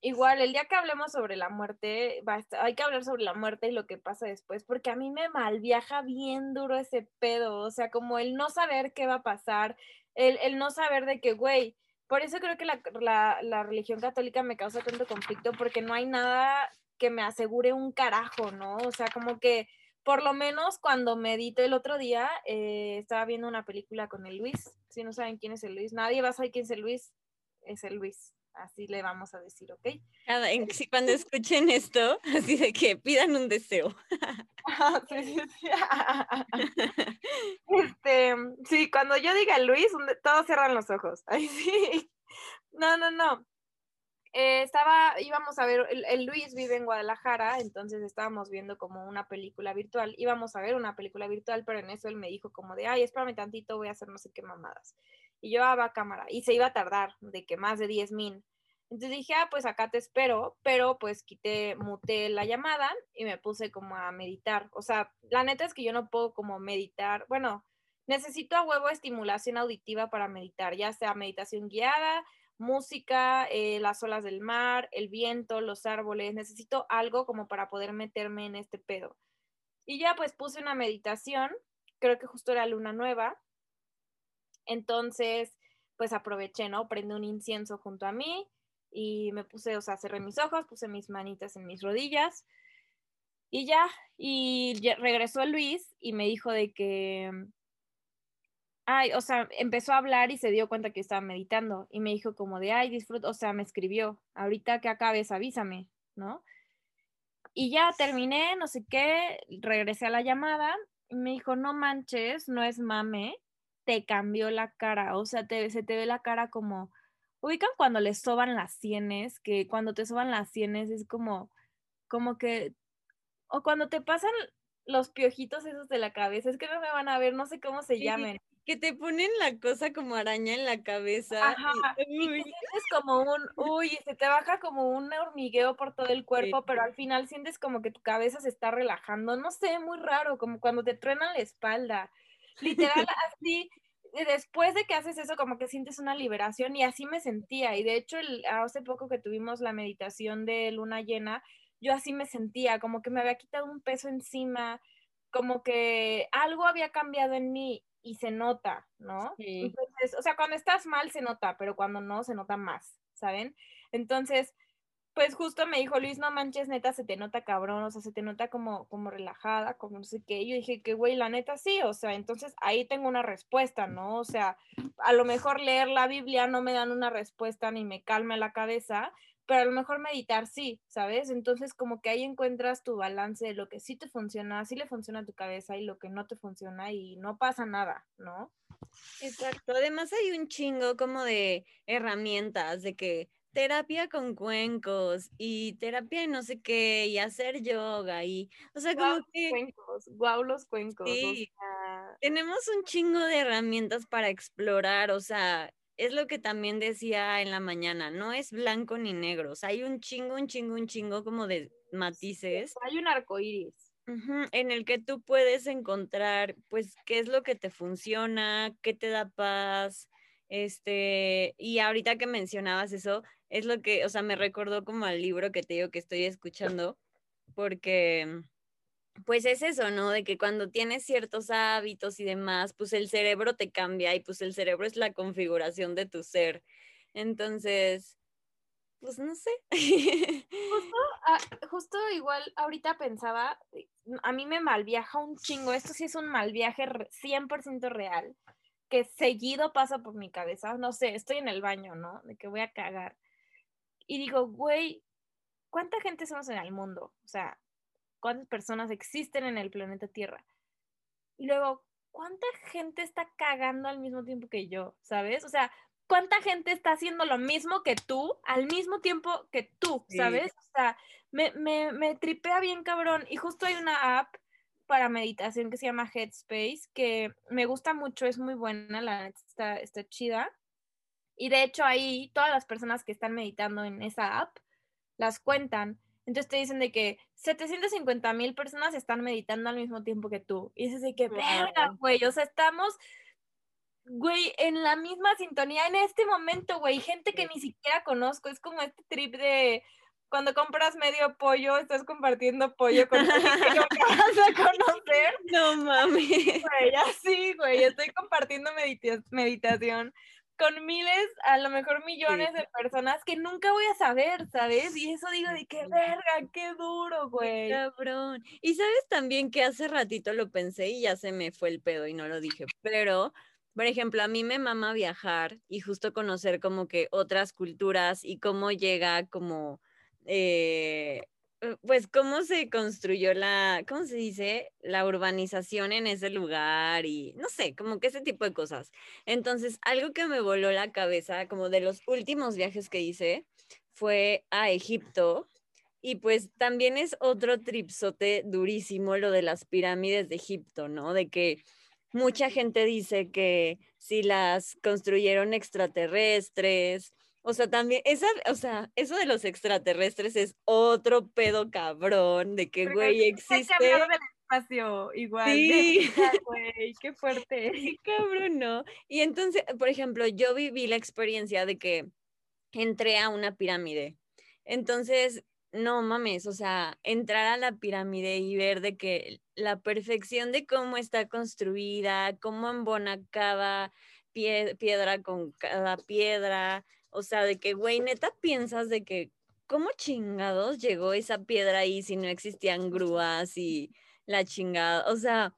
igual, el día que hablemos sobre la muerte, hay que hablar sobre la muerte y lo que pasa después, porque a mí me malviaja bien duro ese pedo. O sea, como el no saber qué va a pasar, el, el no saber de que, güey, por eso creo que la, la, la, religión católica me causa tanto conflicto, porque no hay nada que me asegure un carajo, ¿no? O sea, como que por lo menos cuando medito el otro día, eh, estaba viendo una película con el Luis. Si no saben quién es el Luis, nadie va a saber quién es el Luis, es el Luis. Así le vamos a decir, ¿ok? Cada, si cuando [laughs] escuchen esto, así de que pidan un deseo. [laughs] sí. [laughs] Este, sí, cuando yo diga Luis, todos cierran los ojos. Ay, sí. No, no, no. Eh, estaba, íbamos a ver, el, Luis vive en Guadalajara, entonces estábamos viendo como una película virtual, íbamos a ver una película virtual, pero en eso él me dijo como de, ay, espérame tantito, voy a hacer no sé qué mamadas. Y yo, ah, cámara, y se iba a tardar, de que más de 10 mil. Entonces dije, ah, pues acá te espero, pero pues quité, muté la llamada y me puse como a meditar. O sea, la neta es que yo no puedo como meditar, bueno, necesito a huevo estimulación auditiva para meditar, ya sea meditación guiada, música, eh, las olas del mar, el viento, los árboles, necesito algo como para poder meterme en este pedo. Y ya pues puse una meditación, creo que justo era luna nueva, entonces pues aproveché, ¿no? Prendí un incienso junto a mí y me puse, o sea, cerré mis ojos, puse mis manitas en mis rodillas y ya, y regresó Luis y me dijo de que ay, o sea, empezó a hablar y se dio cuenta que estaba meditando y me dijo como de, ay, disfruto, o sea, me escribió, ahorita que acabes, avísame, ¿no? Y ya terminé, no sé qué, regresé a la llamada y me dijo, no manches, no es mame, te cambió la cara, o sea, te, se te ve la cara como, ubican cuando le soban las sienes, que cuando te soban las sienes es como, como que, o cuando te pasan los piojitos esos de la cabeza, es que no me van a ver, no sé cómo se llamen que te ponen la cosa como araña en la cabeza. Ajá, y, sientes como un, uy, se te baja como un hormigueo por todo el cuerpo, pero al final sientes como que tu cabeza se está relajando, no sé, muy raro, como cuando te truenan la espalda. Literal, [laughs] así, después de que haces eso, como que sientes una liberación y así me sentía. Y de hecho, el, hace poco que tuvimos la meditación de luna llena, yo así me sentía, como que me había quitado un peso encima, como que algo había cambiado en mí y se nota, ¿no? Entonces, o sea, cuando estás mal se nota, pero cuando no se nota más, ¿saben? Entonces, pues justo me dijo Luis, no manches, neta, se te nota cabrón, o sea, se te nota como, como relajada, como no sé qué. Y yo dije que, güey, la neta sí, o sea, entonces ahí tengo una respuesta, ¿no? O sea, a lo mejor leer la Biblia no me dan una respuesta ni me calma la cabeza, pero a lo mejor meditar sí, ¿sabes? Entonces como que ahí encuentras tu balance de lo que sí te funciona, sí le funciona a tu cabeza y lo que no te funciona y no pasa nada, ¿no? Exacto. Además hay un chingo como de herramientas de que terapia con cuencos y terapia de no sé qué y hacer yoga y, o sea, como que... Cuencos, guau los cuencos. Sí, tenemos un chingo de herramientas para explorar, o sea, es lo que también decía en la mañana, no es blanco ni negro, o sea, hay un chingo, un chingo, un chingo como de matices. Hay un arco iris. en el que tú puedes encontrar, pues, qué es lo que te funciona, qué te da paz, este, y ahorita que mencionabas eso, es lo que, o sea, me recordó como al libro que te digo que estoy escuchando, porque pues es eso, ¿no? De que cuando tienes ciertos hábitos y demás, pues el cerebro te cambia y pues el cerebro es la configuración de tu ser. Entonces, pues no sé. Justo, [laughs] ah, justo igual ahorita pensaba, a mí me malviaja un chingo, esto sí es un mal viaje 100% real, que seguido pasa por mi cabeza, no sé, estoy en el baño, ¿no? De que voy a cagar. Y digo, güey, ¿cuánta gente somos en el mundo? O sea, ¿cuántas personas existen en el planeta Tierra? Y luego, ¿cuánta gente está cagando al mismo tiempo que yo? ¿Sabes? O sea, ¿cuánta gente está haciendo lo mismo que tú al mismo tiempo que tú? ¿Sabes? O sea, me, me, me tripea bien cabrón. Y justo hay una app para meditación que se llama Headspace, que me gusta mucho, es muy buena, la está, está chida. Y de hecho ahí todas las personas que están meditando en esa app las cuentan. Entonces te dicen de que 750 mil personas están meditando al mismo tiempo que tú. Y dices de que, verga, güey, o sea, estamos, güey, en la misma sintonía en este momento, güey. Gente que ni siquiera conozco. Es como este trip de cuando compras medio pollo, estás compartiendo pollo con [laughs] alguien que no vas a conocer. No mames. Güey, así, güey, estoy compartiendo meditación con miles, a lo mejor millones de personas que nunca voy a saber, ¿sabes? Y eso digo de qué verga, qué duro, güey. Cabrón. Y sabes también que hace ratito lo pensé y ya se me fue el pedo y no lo dije, pero por ejemplo, a mí me mama viajar y justo conocer como que otras culturas y cómo llega como eh, eh, pues cómo se construyó la, ¿cómo se dice? La urbanización en ese lugar y no sé, como que ese tipo de cosas. Entonces, algo que me voló la cabeza, como de los últimos viajes que hice, fue a Egipto. Y pues también es otro tripsote durísimo lo de las pirámides de Egipto, ¿no? De que mucha gente dice que si las construyeron extraterrestres, o sea, también, esa, o sea, eso de los extraterrestres es otro pedo cabrón, de que, güey, existe. Que del espacio, igual. Sí. [laughs] [laughs] Güey, qué fuerte. Qué cabrón, ¿no? Y entonces, por ejemplo, yo viví la experiencia de que entré a una pirámide. Entonces, no mames, o sea, entrar a la pirámide y ver de que la perfección de cómo está construida, cómo embona cada piedra con cada piedra, o sea, de que, güey, neta piensas de que, ¿cómo chingados llegó esa piedra ahí si no existían grúas y la chingada? O sea,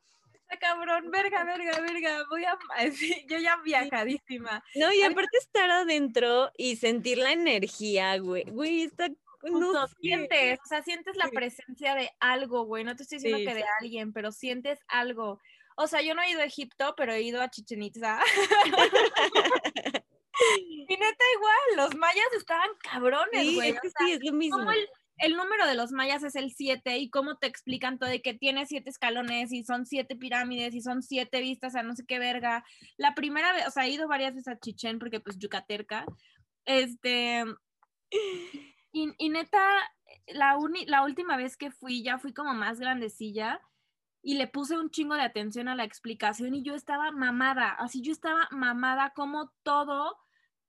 cabrón, verga, verga, verga, voy a, [laughs] yo ya viajadísima. No, y aparte estar adentro y sentir la energía, güey, güey, está, no sientes, o sea, sientes la presencia de algo, güey, no te estoy diciendo que de alguien, pero sientes algo. O sea, yo no he ido a Egipto, pero he ido a Chichen Itza. [laughs] [laughs] Y neta, igual, los mayas estaban cabrones, güey. Sí, es lo mismo. El, número de los mayas es el 7 y cómo te explican todo de que tiene siete escalones y son siete pirámides y son siete vistas a no sé qué verga. La primera vez, o sea, he ido varias veces a Chichen porque pues yucaterca. Este. Y, y neta, la, la última vez que fui, ya fui como más grandecilla y le puse un chingo de atención a la explicación y yo estaba mamada, así yo estaba mamada como todo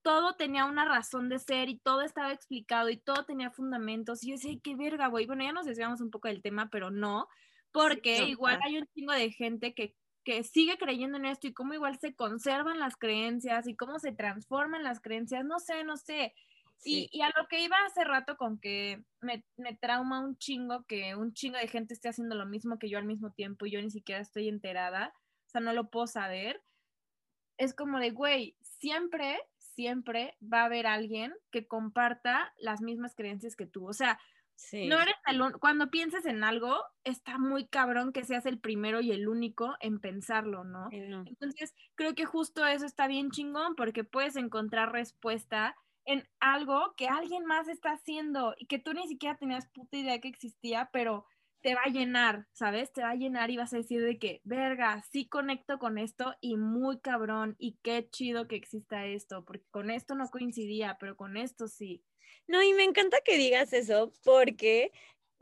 todo tenía una razón de ser y todo estaba explicado y todo tenía fundamentos. Y yo decía, qué verga, güey. Bueno, ya nos desviamos un poco del tema, pero no, porque igual hay un chingo de gente que, que sigue creyendo en esto y cómo igual se conservan las creencias y cómo se transforman las creencias. No sé, no sé. Y, y, a lo que iba hace rato con que me, me, trauma un chingo que un chingo de gente esté haciendo lo mismo que yo al mismo tiempo y yo ni siquiera estoy enterada, o sea, no lo puedo saber. Es como de, güey, siempre, siempre va a haber alguien que comparta las mismas creencias que tú. O sea, no eres el cuando pienses en algo, está muy cabrón que seas el primero y el único en pensarlo, ¿no? Entonces, creo que justo eso está bien chingón porque puedes encontrar respuesta en algo que alguien más está haciendo y que tú ni siquiera tenías puta idea que existía, pero te va a llenar, ¿sabes? Te va a llenar y vas a decir de que, verga, sí conecto con esto y muy cabrón y qué chido que exista esto, porque con esto no coincidía, pero con esto sí. No, y me encanta que digas eso porque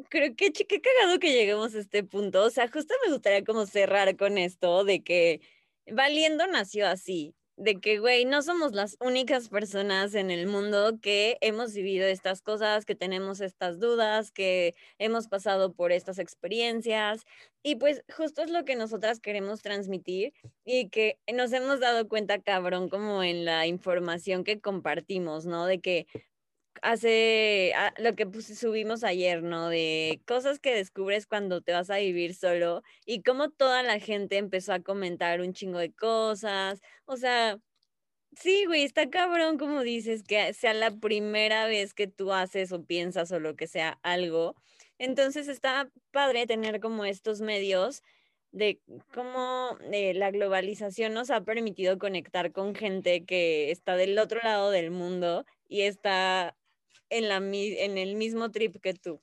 creo que qué cagado que lleguemos a este punto. O sea, justo me gustaría como cerrar con esto de que Valiendo nació así, de que, güey, no somos las únicas personas en el mundo que hemos vivido estas cosas, que tenemos estas dudas, que hemos pasado por estas experiencias. Y pues justo es lo que nosotras queremos transmitir y que nos hemos dado cuenta, cabrón, como en la información que compartimos, ¿no? De que hace ah, lo que subimos ayer, ¿no? De cosas que descubres cuando te vas a vivir solo y cómo toda la gente empezó a comentar un chingo de cosas. O sea, sí, güey, está cabrón como dices que sea la primera vez que tú haces o piensas o lo que sea algo. Entonces está padre tener como estos medios de cómo eh, la globalización nos ha permitido conectar con gente que está del otro lado del mundo y está en, la, en el mismo trip que tú.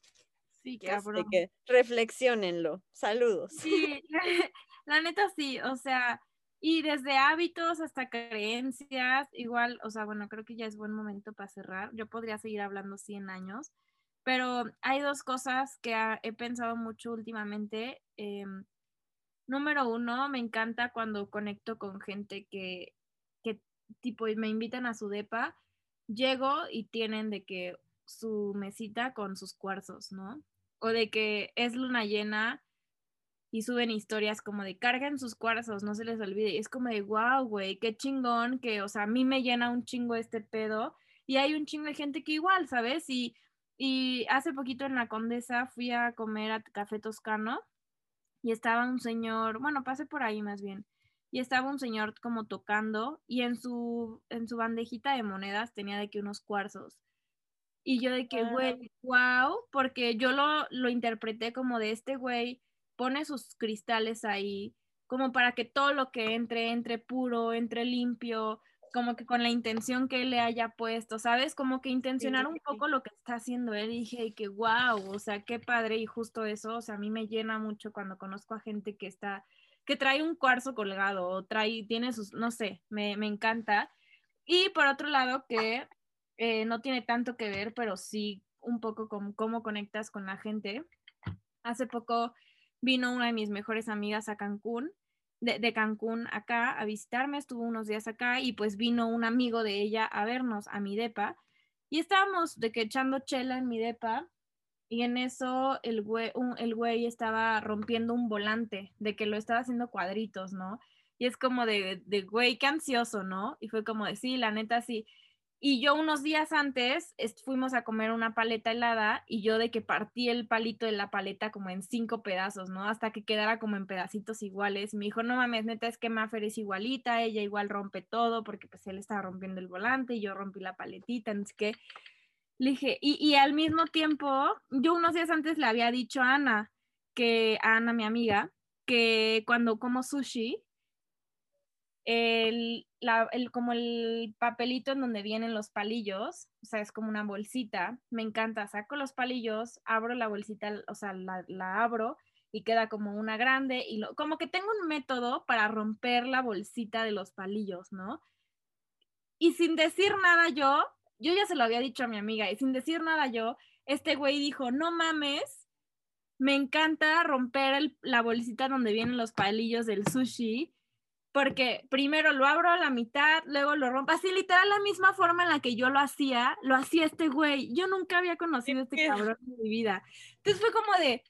Sí, cabrón. que reflexionenlo. Saludos. Sí, [laughs] la, neta sí, o sea, y desde hábitos hasta creencias, igual, o sea, bueno, creo que ya es buen momento para cerrar. Yo podría seguir hablando 100 años, pero hay dos cosas que he pensado mucho últimamente. Em, número uno, me encanta cuando conecto con gente que, que tipo me invitan a su depa llego y tienen de que su mesita con sus cuarzos, ¿no? O de que es luna llena y suben historias como de carguen sus cuarzos, no se les olvide. Y es como de, wow, güey, qué chingón, que, o sea, a mí me llena un chingo este pedo. Y hay un chingo de gente que igual, ¿sabes? Y, y hace poquito en la Condesa fui a comer a Café Toscano y estaba un señor, bueno, pasé por ahí más bien, y estaba un señor como tocando y en su, en su bandejita de monedas tenía de que unos cuarzos. Y yo de que, güey, wow, porque yo lo, lo interpreté como de este güey pone sus cristales ahí, como para que todo lo que entre, entre puro, entre limpio, como que con la intención que él le haya puesto, ¿sabes? Como que intencionar un poco lo que está haciendo él. Y dije que, wow, o sea, qué padre y justo eso, o sea, a mí me llena mucho cuando conozco a gente que está que trae un cuarzo colgado o trae, tiene sus, no sé, me, encanta. Y por otro lado, que eh, no tiene tanto que ver, pero sí un poco con cómo conectas con la gente. Hace poco vino una de mis mejores amigas a Cancún, de, de, Cancún acá a visitarme, estuvo unos días acá y pues vino un amigo de ella a vernos a mi depa y estábamos de que echando chela en mi depa y en eso el güey, el güey estaba rompiendo un volante, de que lo estaba haciendo cuadritos, ¿no? Y es como de, de, güey, qué ansioso, ¿no? Y fue como de, sí, la neta, sí. Y yo unos días antes fuimos a comer una paleta helada y yo de que partí el palito de la paleta como en cinco pedazos, ¿no? Hasta que quedara como en pedacitos iguales. Me dijo, no mames, neta, es que Maffer es igualita, ella igual rompe todo porque pues él estaba rompiendo el volante y yo rompí la paletita, entonces que le dije, y, al mismo tiempo, yo unos días antes le había dicho a Ana, que Ana, mi amiga, que cuando como sushi, el, como el papelito en donde vienen los palillos, o sea, es como una bolsita, me encanta, saco los palillos, abro la bolsita, o sea, la, la abro y queda como una grande y lo, como que tengo un método para romper la bolsita de los palillos, ¿no? Y sin decir nada yo, yo ya se lo había dicho a mi amiga y sin decir nada yo, este güey dijo, no mames, me encanta romper la bolsita donde vienen los palillos del sushi, porque primero lo abro a la mitad, luego lo rompo, así literal la misma forma en la que yo lo hacía, lo hacía este güey. Yo nunca había conocido a este cabrón en mi vida. Entonces fue como de,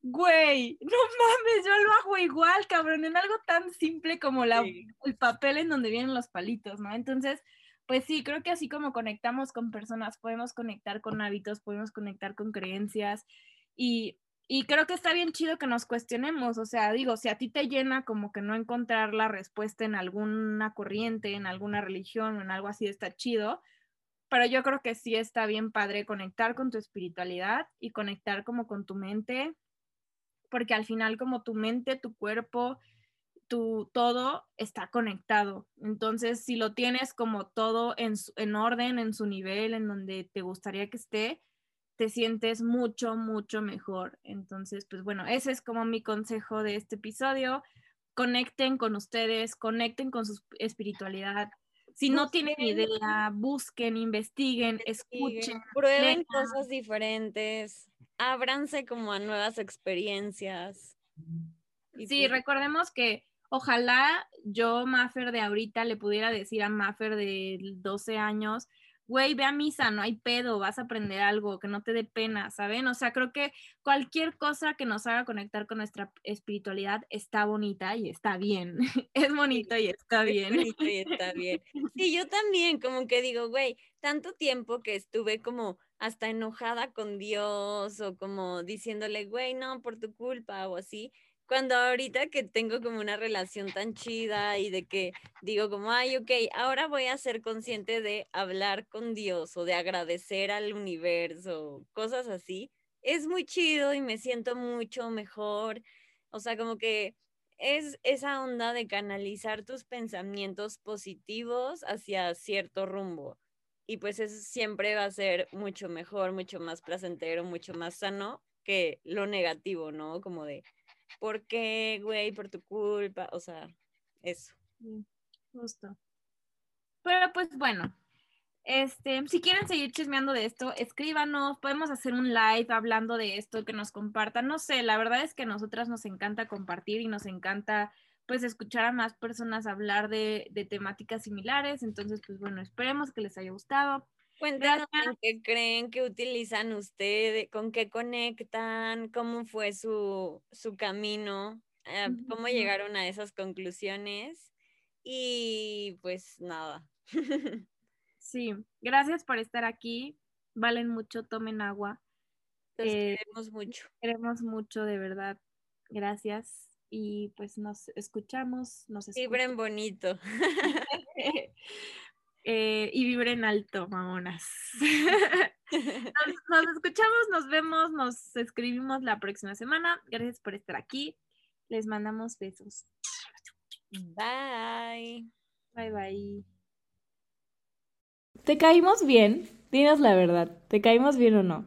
güey, no mames, yo lo hago igual, cabrón, en algo tan simple como la, el papel en donde vienen los palitos, ¿no? Entonces pues sí, creo que así como conectamos con personas, podemos conectar con hábitos, podemos conectar con creencias y, y creo que está bien chido que nos cuestionemos, o sea, digo, si a ti te llena como que no encontrar la respuesta en alguna corriente, en alguna religión o en algo así, está chido, pero yo creo que sí está bien padre conectar con tu espiritualidad y conectar como con tu mente, porque al final como tu mente, tu cuerpo, tu todo está conectado. Entonces, si lo tienes como todo en, en orden, en su nivel, en donde te gustaría que esté, te sientes mucho, mucho mejor. Entonces, pues bueno, ese es como mi consejo de este episodio. Conecten con ustedes, conecten con su espiritualidad, si no tienen idea, busquen, investiguen, escuchen. Prueben cosas diferentes, ábranse como a nuevas experiencias. sí, pues recordemos que ojalá yo, Maffer de ahorita, le pudiera decir a Maffer de 12 años, güey, ve a misa, no hay pedo, vas a aprender algo, que no te dé pena, ¿saben? O sea, creo que cualquier cosa que nos haga conectar con nuestra espiritualidad está bonita y está bien. [laughs] es bonito y está bien. Es bonito y está bien. Sí, yo también, como que digo, güey, tanto tiempo que estuve como hasta enojada con Dios o como diciéndole, güey, no, por tu culpa o así cuando ahorita que tengo como una relación tan chida y de que digo como, ay, ok, ahora voy a ser consciente de hablar con Dios o de agradecer al universo, cosas así, es muy chido y me siento mucho mejor. O sea, como que es esa onda de canalizar tus pensamientos positivos hacia cierto rumbo. Y pues eso siempre va a ser mucho mejor, mucho más placentero, mucho más sano que lo negativo, ¿no? Como de, ¿por qué, güey? Por tu culpa, o sea, eso. justo. Pero pues bueno, este, si quieren seguir chismeando de esto, escríbanos, podemos hacer un live hablando de esto, que nos compartan, no sé, la verdad es que a nosotras nos encanta compartir y nos encanta pues escuchar a más personas hablar de, de temáticas similares, entonces pues bueno, esperemos que les haya gustado. Cuéntanos qué creen que utilizan ustedes, con qué conectan, cómo fue su, camino, eh, cómo llegaron a esas conclusiones y pues nada. [laughs] sí, gracias por estar aquí. Valen mucho, tomen agua. Los eh, queremos mucho. Queremos mucho, de verdad. Gracias. Y pues nos escuchamos, nos Vibren bonito. [laughs] [laughs] Eh, y vibren alto, mamonas. [laughs] [laughs] nos, escuchamos, nos vemos, nos escribimos la próxima semana. Gracias por estar aquí. Les mandamos besos. Bye. Bye, bye. ¿Te caímos bien? Dinos la verdad, ¿te caímos bien o no?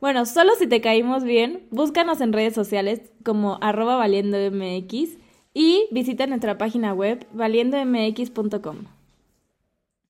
Bueno, solo si te caímos bien, búscanos en redes sociales como arroba valiendomx y visita nuestra página web valiendomx.com.